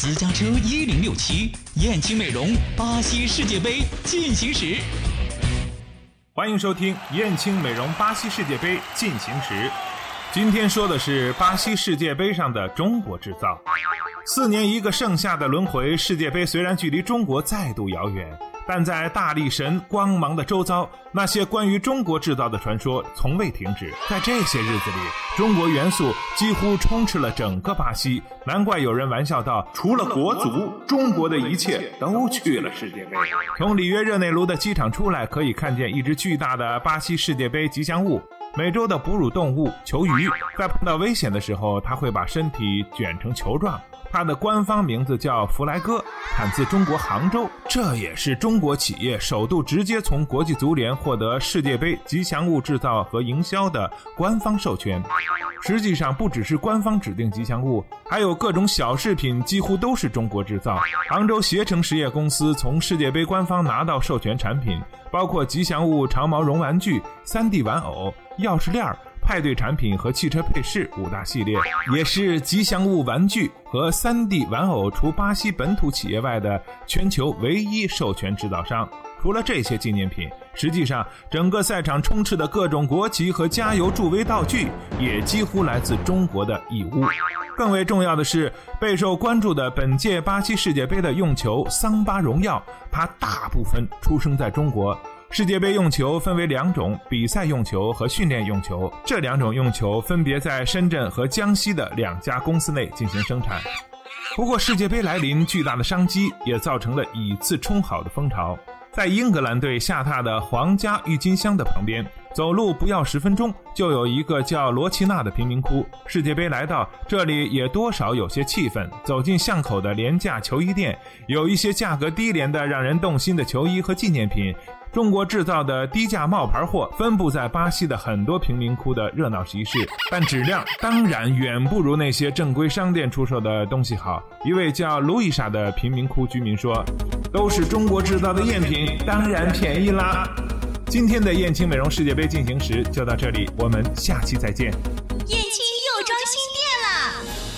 私家车一零六七，燕青美容，巴西世界杯进行时。欢迎收听燕青美容巴西世界杯进行时。今天说的是巴西世界杯上的中国制造。四年一个盛夏的轮回，世界杯虽然距离中国再度遥远，但在大力神光芒的周遭，那些关于中国制造的传说从未停止。在这些日子里，中国元素几乎充斥了整个巴西，难怪有人玩笑道：“除了国足，中国的一切都去了世界杯。”从里约热内卢的机场出来，可以看见一只巨大的巴西世界杯吉祥物。美洲的哺乳动物球鱼，在碰到危险的时候，它会把身体卷成球状。它的官方名字叫弗莱戈，产自中国杭州。这也是中国企业首度直接从国际足联获得世界杯吉祥物制造和营销的官方授权。实际上，不只是官方指定吉祥物，还有各种小饰品，几乎都是中国制造。杭州携程实业公司从世界杯官方拿到授权产品，包括吉祥物长毛绒玩具、3D 玩偶。钥匙链儿、派对产品和汽车配饰五大系列，也是吉祥物玩具和 3D 玩偶除巴西本土企业外的全球唯一授权制造商。除了这些纪念品，实际上整个赛场充斥的各种国旗和加油助威道具也几乎来自中国的义乌。更为重要的是，备受关注的本届巴西世界杯的用球桑巴荣耀，它大部分出生在中国。世界杯用球分为两种：比赛用球和训练用球。这两种用球分别在深圳和江西的两家公司内进行生产。不过，世界杯来临，巨大的商机也造成了以次充好的风潮。在英格兰队下榻的皇家郁金香的旁边，走路不要十分钟就有一个叫罗奇纳的贫民窟。世界杯来到这里，也多少有些气氛。走进巷口的廉价球衣店，有一些价格低廉的、让人动心的球衣和纪念品。中国制造的低价冒牌货分布在巴西的很多贫民窟的热闹集市，但质量当然远不如那些正规商店出售的东西好。一位叫路易莎的贫民窟居民说：“都是中国制造的赝品，当然便宜啦。”今天的燕青美容世界杯进行时就到这里，我们下期再见。燕青又装新！